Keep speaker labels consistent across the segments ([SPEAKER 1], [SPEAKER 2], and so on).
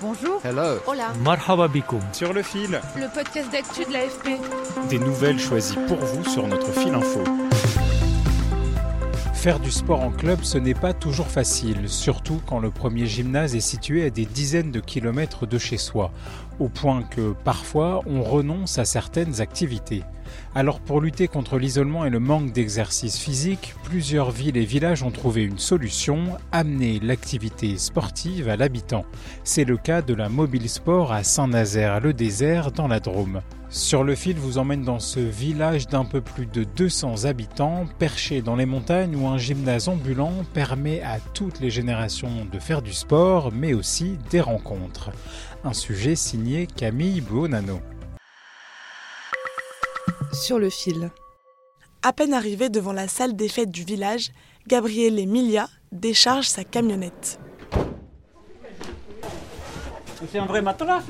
[SPEAKER 1] Bonjour.
[SPEAKER 2] Hello.
[SPEAKER 1] Hola.
[SPEAKER 3] Marhaba bikoum.
[SPEAKER 4] sur le fil.
[SPEAKER 1] Le podcast d'actu de l'AFP.
[SPEAKER 3] Des nouvelles choisies pour vous sur notre fil info. Faire du sport en club, ce n'est pas toujours facile, surtout quand le premier gymnase est situé à des dizaines de kilomètres de chez soi, au point que parfois on renonce à certaines activités. Alors pour lutter contre l'isolement et le manque d'exercice physique, plusieurs villes et villages ont trouvé une solution, amener l'activité sportive à l'habitant. C'est le cas de la Mobile Sport à Saint-Nazaire-le-Désert dans la Drôme. Sur le fil vous emmène dans ce village d'un peu plus de 200 habitants, perché dans les montagnes où un gymnase ambulant permet à toutes les générations de faire du sport, mais aussi des rencontres. Un sujet signé Camille Buonanno.
[SPEAKER 5] Sur le fil. À peine arrivé devant la salle des fêtes du village, Gabriele Emilia décharge sa camionnette.
[SPEAKER 6] C'est un vrai matelas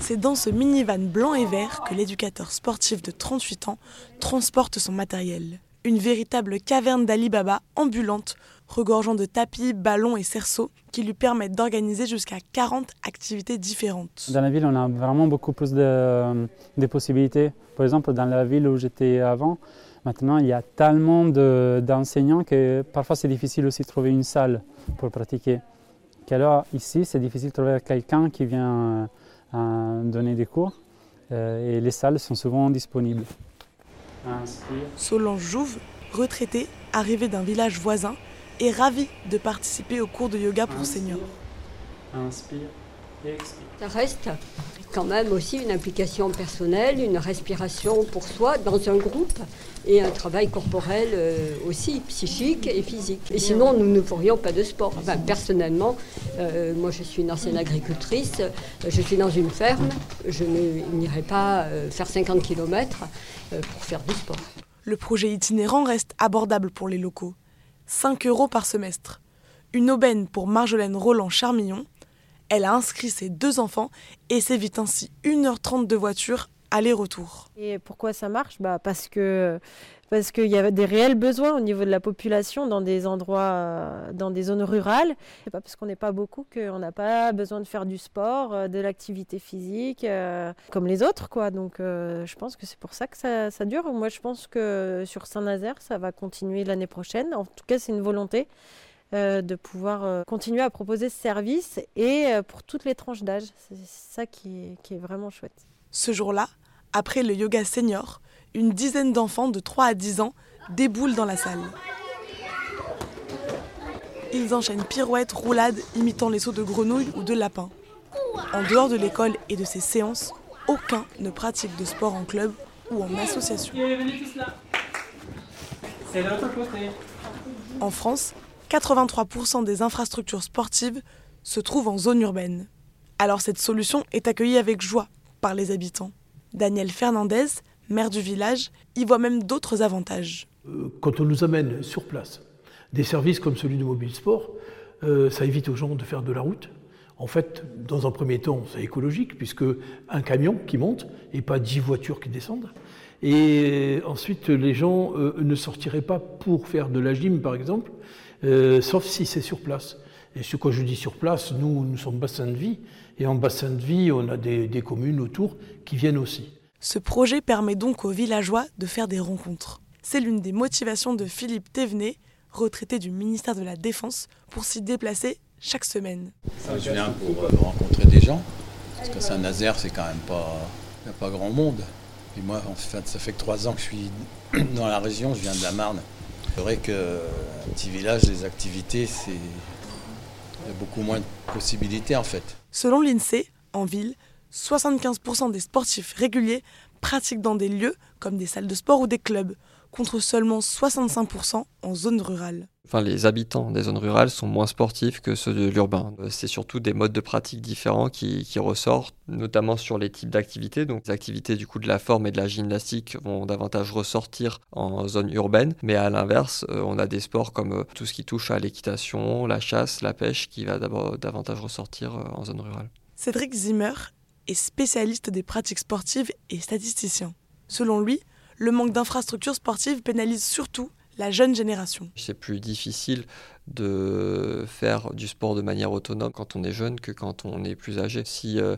[SPEAKER 5] C'est dans ce minivan blanc et vert que l'éducateur sportif de 38 ans transporte son matériel. Une véritable caverne d'Alibaba ambulante, regorgeant de tapis, ballons et cerceaux qui lui permettent d'organiser jusqu'à 40 activités différentes.
[SPEAKER 6] Dans la ville, on a vraiment beaucoup plus de, possibilités. Par exemple, dans la ville où j'étais avant, maintenant, il y a tellement de- d'enseignants que parfois c'est difficile aussi de trouver une salle pour pratiquer. Qu'alors, ici, c'est difficile de trouver quelqu'un qui vient euh, donner des cours euh, et les salles sont souvent disponibles. Inspire.
[SPEAKER 5] Solange Jouve, retraitée, arrivée d'un village voisin, est ravie de participer au cours de yoga pour seniors.
[SPEAKER 6] Inspire.
[SPEAKER 7] Ça reste quand même aussi une implication personnelle, une respiration pour soi dans un groupe et un travail corporel euh, aussi, psychique et physique. Et sinon, nous ne ferions pas de sport. Enfin, personnellement, euh, moi je suis une ancienne agricultrice, euh, je suis dans une ferme, je n'irai pas faire 50 km pour faire du sport.
[SPEAKER 5] Le projet itinérant reste abordable pour les locaux. 5 euros par semestre. Une aubaine pour Marjolaine Roland-Charmillon. Elle a inscrit ses deux enfants et s'évite ainsi 1h30 de voiture aller-retour.
[SPEAKER 8] Et pourquoi ça marche? Bah Parce que parce qu'il y a des réels besoins au niveau de la population dans des endroits, euh, dans des zones rurales. C'est pas parce qu'on n'est pas beaucoup qu'on n'a pas besoin de faire du sport, euh, de l'activité physique, euh, comme les autres, quoi. Donc, je pense que c'est pour ça que ça, ça dure. Moi, je pense que sur Saint-Nazaire, ça va continuer l'année prochaine. En tout cas, c'est une volonté. Euh, de pouvoir euh, continuer à proposer ce service et euh, pour toutes les tranches d'âge. C'est ça qui est, qui est vraiment chouette.
[SPEAKER 5] Ce jour-là, après le yoga senior, une dizaine d'enfants de 3 à 10 ans déboulent dans la salle. Ils enchaînent pirouettes, roulades, imitant les sauts de grenouilles ou de lapins. En dehors de l'école et de ses séances, aucun ne pratique de sport en club ou en association.
[SPEAKER 6] C'est l'autre côté.
[SPEAKER 5] En France, 83% des infrastructures sportives se trouvent en zone urbaine. Alors cette solution est accueillie avec joie par les habitants. Daniel Fernandez, maire du village, y voit même d'autres avantages.
[SPEAKER 9] Euh, Quand on nous amène sur place des services comme celui de Mobile Sport, euh, ça évite aux gens de faire de la route. En fait, dans un premier temps, c'est écologique, puisque un camion qui monte et pas dix voitures qui descendent. Et ensuite, les gens euh, ne sortiraient pas pour faire de la gym, par exemple, euh, sauf si c'est sur place. Et ce quand je dis sur place, nous, nous sommes bassin de vie, et en bassin de vie, on a des, des communes autour qui viennent aussi.
[SPEAKER 5] Ce projet permet donc aux villageois de faire des rencontres. C'est l'une des motivations de Philippe Thévenet, retraité du ministère de la Défense, pour s'y déplacer chaque semaine.
[SPEAKER 10] Je viens pour euh, rencontrer des gens, parce que Saint-Nazaire, c'est quand même pas, il n'y a pas grand monde. Et moi, en fait, ça fait que trois ans que je suis dans la région, je viens de la Marne. C'est vrai qu'un petit village, les activités, c'est il y a beaucoup moins de possibilités en fait.
[SPEAKER 5] Selon l'INSEE, en ville, 75% des sportifs réguliers pratiquent dans des lieux comme des salles de sport ou des clubs, contre seulement 65% en zone rurale.
[SPEAKER 2] Enfin, les habitants des zones rurales sont moins sportifs que ceux de l'urbain. Euh, c'est surtout des modes de pratique différents qui, ressortent, notamment sur les types d'activités. Donc, les activités du coup de la forme et de la gymnastique vont davantage ressortir en zone urbaine. Mais à l'inverse, euh, on a des sports comme euh, tout ce qui touche à l'équitation, la chasse, la pêche, qui va davantage ressortir en zone rurale.
[SPEAKER 5] Cédric Zimmer est spécialiste des pratiques sportives et statisticien. Selon lui, le manque d'infrastructures sportives pénalise surtout la jeune génération.
[SPEAKER 2] C'est plus difficile de faire du sport de manière autonome quand on est jeune que quand on est plus âgé. Si euh,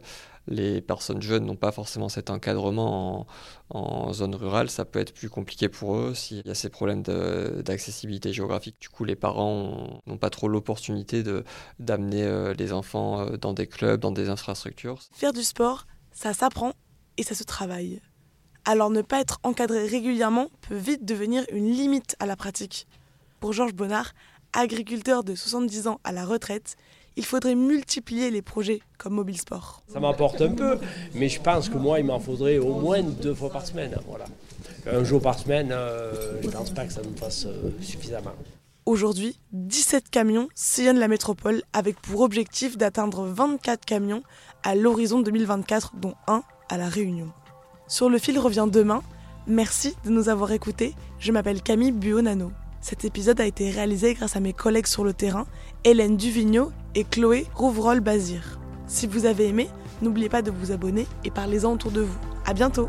[SPEAKER 2] les personnes jeunes n'ont pas forcément cet encadrement en, zone rurale, ça peut être plus compliqué pour eux s'il y a ces problèmes d'accessibilité géographique. Du coup, les parents n'ont pas trop l'opportunité d'amener euh, les enfants euh, dans des clubs, dans des infrastructures.
[SPEAKER 5] Faire du sport, ça s'apprend et ça se travaille alors ne pas être encadré régulièrement peut vite devenir une limite à la pratique. Pour Georges Bonnard, agriculteur de 70 ans à la retraite, il faudrait multiplier les projets comme Mobile Sport.
[SPEAKER 11] Ça m'apporte un peu, mais je pense que moi, il m'en faudrait au moins deux fois par semaine. Voilà. Un jour par semaine, euh, je ne pense pas que ça me fasse euh, suffisamment.
[SPEAKER 5] Aujourd'hui, 17 camions sillonnent la métropole avec pour objectif d'atteindre 24 camions à l'horizon 2024, dont un à La Réunion. Sur le fil revient demain. Merci de nous avoir écoutés. Je m'appelle Camille Buonano. Cet épisode a été réalisé grâce à mes collègues sur le terrain, Hélène Duvigneau et Chloé Rouvrol-Bazir. Si vous avez aimé, n'oubliez pas de vous abonner et parlez-en autour de vous. À bientôt!